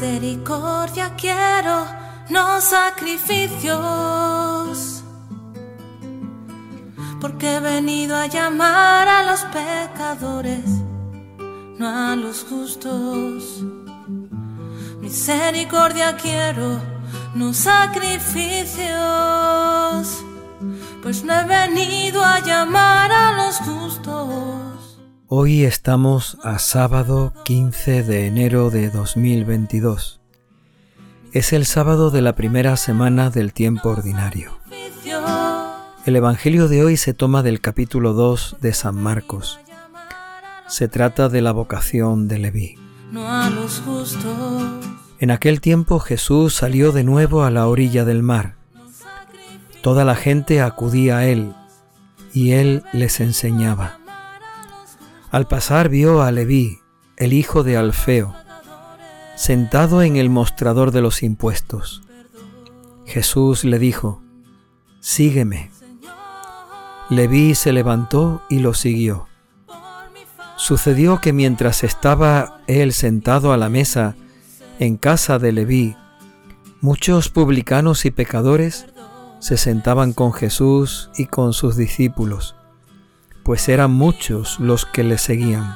Misericordia quiero, no sacrificios. Porque he venido a llamar a los pecadores, no a los justos. Misericordia quiero, no sacrificios. Pues no he venido a llamar a los justos. Hoy estamos a sábado 15 de enero de 2022. Es el sábado de la primera semana del tiempo ordinario. El Evangelio de hoy se toma del capítulo 2 de San Marcos. Se trata de la vocación de Leví. En aquel tiempo Jesús salió de nuevo a la orilla del mar Toda la gente acudía a él y él les enseñaba. Al pasar vio a Leví, el hijo de Alfeo, sentado en el mostrador de los impuestos. Jesús le dijo, Sígueme. Leví se levantó y lo siguió. Sucedió que mientras estaba él sentado a la mesa en casa de Leví, muchos publicanos y pecadores se sentaban con Jesús y con sus discípulos, pues eran muchos los que le seguían.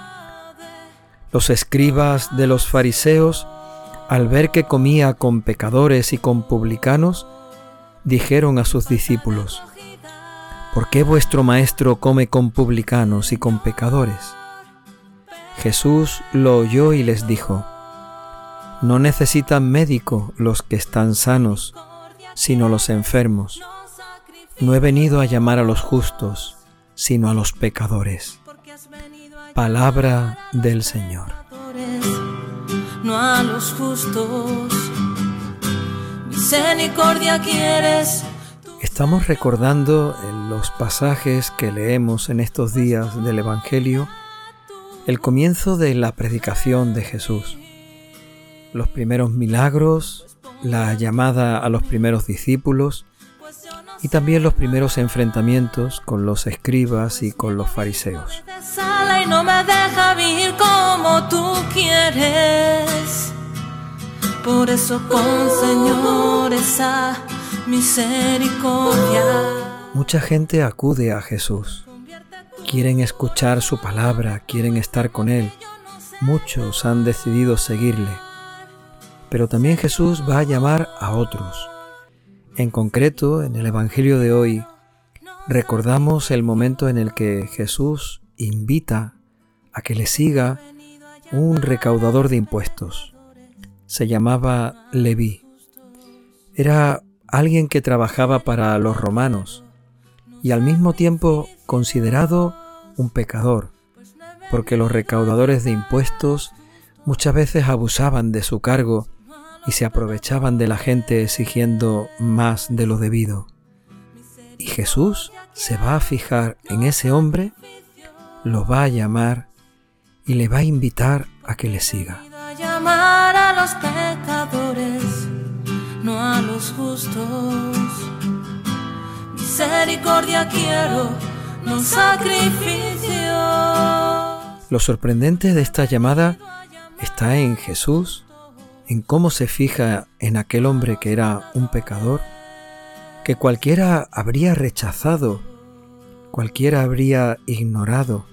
Los escribas de los fariseos, al ver que comía con pecadores y con publicanos, dijeron a sus discípulos, ¿por qué vuestro maestro come con publicanos y con pecadores? Jesús lo oyó y les dijo, No necesitan médico los que están sanos, sino los enfermos. No he venido a llamar a los justos, sino a los pecadores. Palabra del Señor. No a los justos. Misericordia quieres. Estamos recordando en los pasajes que leemos en estos días del Evangelio el comienzo de la predicación de Jesús. Los primeros milagros, la llamada a los primeros discípulos y también los primeros enfrentamientos con los escribas y con los fariseos. no me deja vivir como tú quieres. Por eso con Señor esa misericordia. Mucha gente acude a Jesús. Quieren escuchar su palabra, quieren estar con Él. Muchos han decidido seguirle pero también Jesús va a llamar a otros. En concreto, en el Evangelio de hoy, recordamos el momento en el que Jesús invita a que le siga un recaudador de impuestos. Se llamaba Leví. Era alguien que trabajaba para los romanos y al mismo tiempo considerado un pecador, porque los recaudadores de impuestos muchas veces abusaban de su cargo y se aprovechaban de la gente exigiendo más de lo debido. Y Jesús se va a fijar en ese hombre, lo va a llamar y le va a invitar a que le siga. llamar a los pecadores, no a los justos. Misericordia quiero, no sacrificio. Lo sorprendente de esta llamada está en Jesús en cómo se fija en aquel hombre que era un pecador, que cualquiera habría rechazado, cualquiera habría ignorado,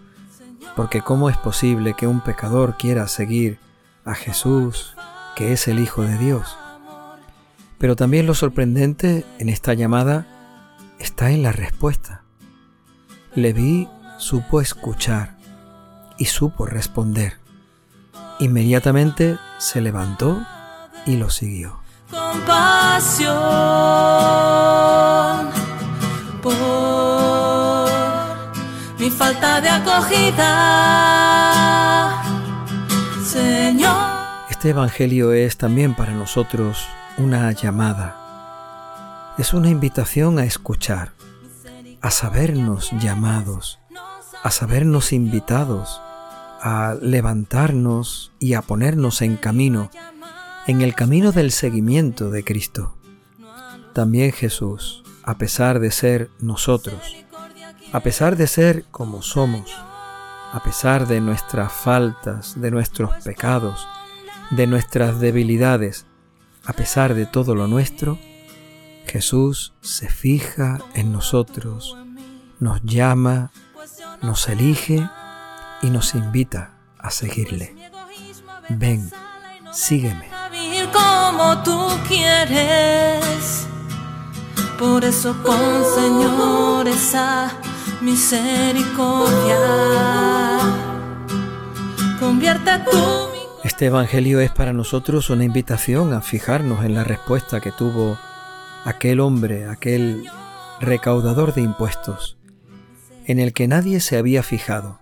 porque cómo es posible que un pecador quiera seguir a Jesús, que es el Hijo de Dios. Pero también lo sorprendente en esta llamada está en la respuesta. Leví supo escuchar y supo responder. Inmediatamente se levantó y lo siguió. Compasión por mi falta de acogida, Señor. Este Evangelio es también para nosotros una llamada. Es una invitación a escuchar, a sabernos llamados, a sabernos invitados a levantarnos y a ponernos en camino, en el camino del seguimiento de Cristo. También Jesús, a pesar de ser nosotros, a pesar de ser como somos, a pesar de nuestras faltas, de nuestros pecados, de nuestras debilidades, a pesar de todo lo nuestro, Jesús se fija en nosotros, nos llama, nos elige y nos invita a seguirle. Ven, sígueme. como tú quieres. Por eso pon, Señor, esa misericordia. Convierte este Evangelio es para nosotros una invitación a fijarnos en la respuesta que tuvo aquel hombre, aquel recaudador de impuestos, en el que nadie se había fijado,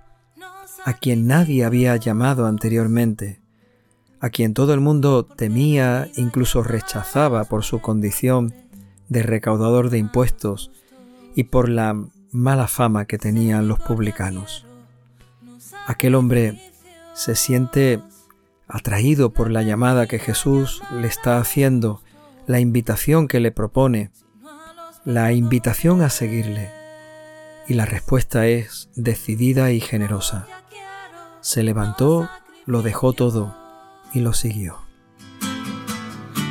a quien nadie había llamado anteriormente, a quien todo el mundo temía, incluso rechazaba por su condición de recaudador de impuestos y por la mala fama que tenían los publicanos. Aquel hombre se siente atraído por la llamada que Jesús le está haciendo, la invitación que le propone, la invitación a seguirle. Y la respuesta es decidida y generosa. Se levantó, lo dejó todo y lo siguió.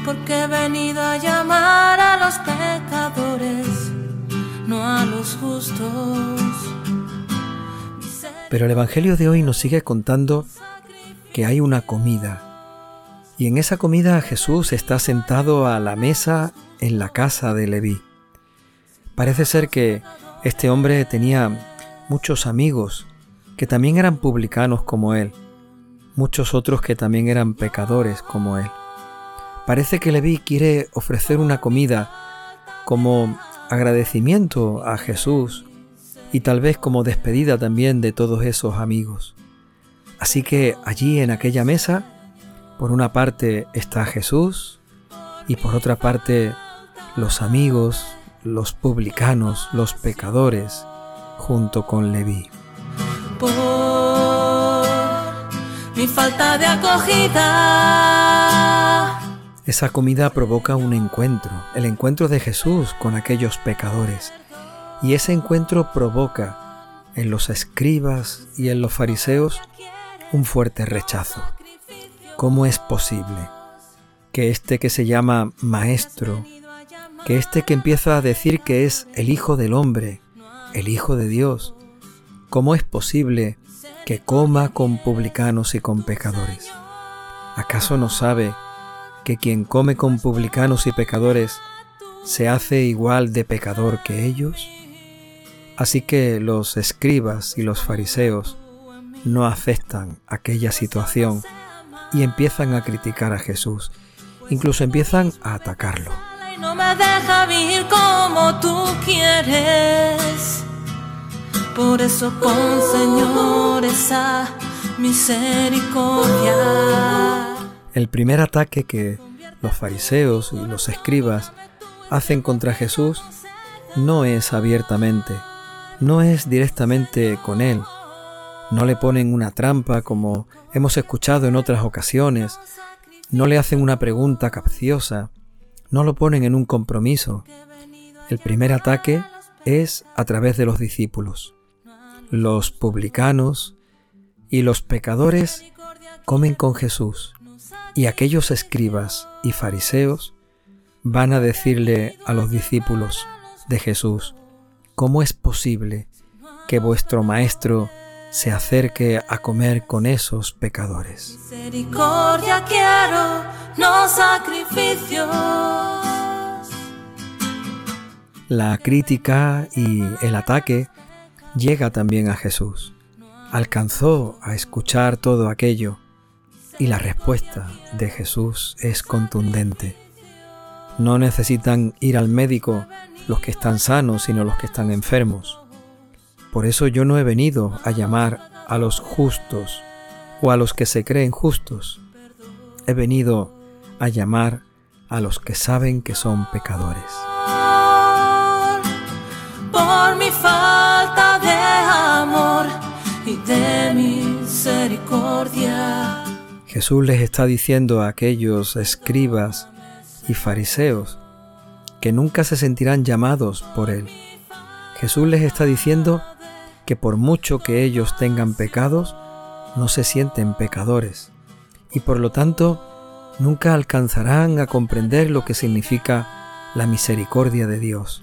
Porque he venido a llamar a los pecadores, no a los justos. Pero el Evangelio de hoy nos sigue contando que hay una comida. Y en esa comida Jesús está sentado a la mesa en la casa de Leví. Parece ser que este hombre tenía muchos amigos que también eran publicanos como él, muchos otros que también eran pecadores como él. Parece que Leví quiere ofrecer una comida como agradecimiento a Jesús y tal vez como despedida también de todos esos amigos. Así que allí en aquella mesa, por una parte está Jesús y por otra parte los amigos, los publicanos, los pecadores, junto con Leví. Por mi falta de acogida. Esa comida provoca un encuentro, el encuentro de Jesús con aquellos pecadores. Y ese encuentro provoca en los escribas y en los fariseos un fuerte rechazo. ¿Cómo es posible que este que se llama maestro, que este que empieza a decir que es el Hijo del Hombre, el Hijo de Dios, cómo es posible que coma con publicanos y con pecadores? ¿Acaso no sabe que quien come con publicanos y pecadores se hace igual de pecador que ellos? Así que los escribas y los fariseos no aceptan aquella situación y empiezan a criticar a Jesús, incluso empiezan a atacarlo. No me deja vivir como tú quieres. Por eso pon, Señor, esa misericordia. El primer ataque que los fariseos y los escribas hacen contra Jesús no es abiertamente, no es directamente con él, no le ponen una trampa como hemos escuchado en otras ocasiones, no le hacen una pregunta capciosa, no lo ponen en un compromiso. El primer ataque es a través de los discípulos. Los publicanos y los pecadores comen con Jesús y aquellos escribas y fariseos van a decirle a los discípulos de Jesús, ¿cómo es posible que vuestro Maestro se acerque a comer con esos pecadores. Misericordia quiero, no sacrificios. La crítica y el ataque llega también a Jesús. Alcanzó a escuchar todo aquello y la respuesta de Jesús es contundente. No necesitan ir al médico los que están sanos, sino los que están enfermos. Por eso yo no he venido a llamar a los justos o a los que se creen justos. He venido a llamar a los que saben que son pecadores. Misericordia. Jesús les está diciendo a aquellos escribas y fariseos que nunca se sentirán llamados por Él. Jesús les está diciendo que por mucho que ellos tengan pecados, no se sienten pecadores y por lo tanto nunca alcanzarán a comprender lo que significa la misericordia de Dios,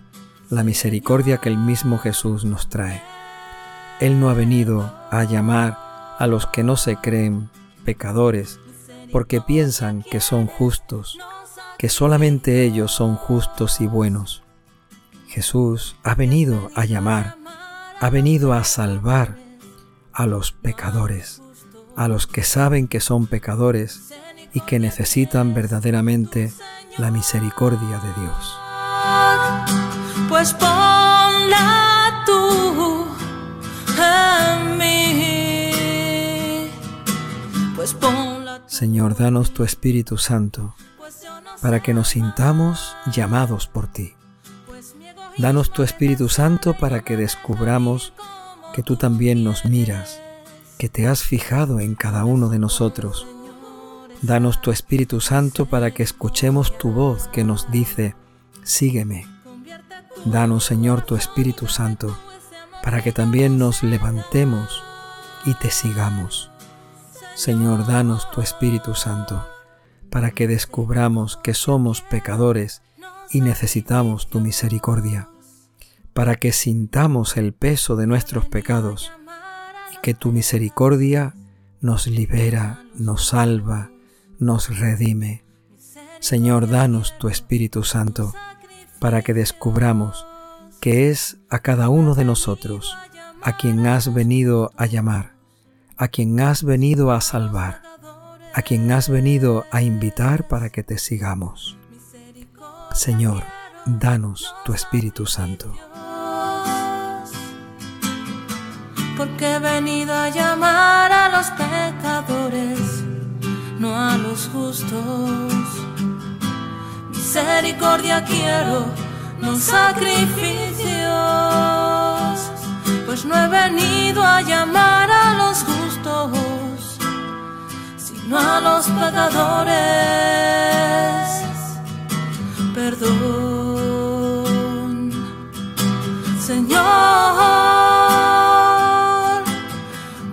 la misericordia que el mismo Jesús nos trae. Él no ha venido a llamar a los que no se creen pecadores porque piensan que son justos, que solamente ellos son justos y buenos. Jesús ha venido a llamar, ha venido a salvar a los pecadores, a los que saben que son pecadores y que necesitan verdaderamente la misericordia de Dios. Pues ponla tú Señor, danos tu Espíritu Santo para que nos sintamos llamados por ti. Danos tu Espíritu Santo para que descubramos que tú también nos miras, que te has fijado en cada uno de nosotros. Danos tu Espíritu Santo para que escuchemos tu voz que nos dice, sígueme. Danos, Señor, tu Espíritu Santo para que también nos levantemos y te sigamos. Señor, danos tu Espíritu Santo para que descubramos que somos pecadores y necesitamos tu misericordia, para que sintamos el peso de nuestros pecados y que tu misericordia nos libera, nos salva, nos redime. Señor, danos tu Espíritu Santo para que descubramos que es a cada uno de nosotros a quien has venido a llamar, a quien has venido a salvar, a quien has venido a invitar para que te sigamos. Señor, danos tu Espíritu Santo. Porque he venido a llamar a los pecadores, no a los justos. Misericordia quiero, no sacrificios, pues no he venido a llamar a los sino a los pecadores perdón. Señor,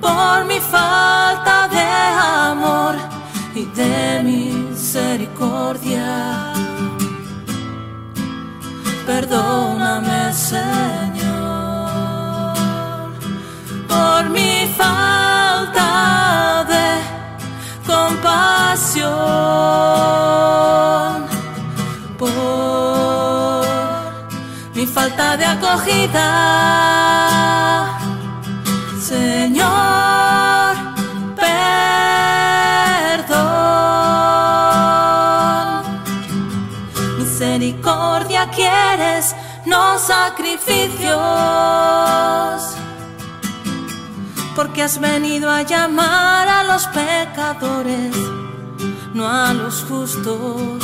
por mi falta de amor y de misericordia. Perdóname, Señor, por mi falta compasión mi falta de acogida. Señor, perdón. Misericordia quieres, no sacrificios. Porque has venido a llamar a los pecadores, los justos.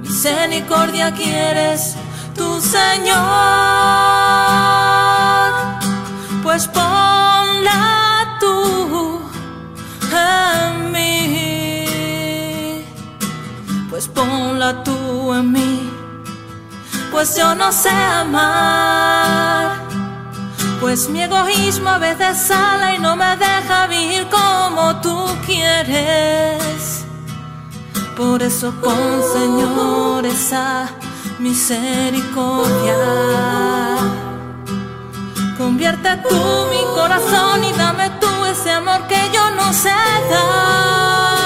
Misericordia quieres, tu Señor, pues ponla tú en mí, pues ponla tú en mí, pues yo no sé amar, pues mi egoísmo a veces sale y Por eso con Señor esa misericordia. Convierte tú mi corazón y dame tú ese amor que yo no sé dar.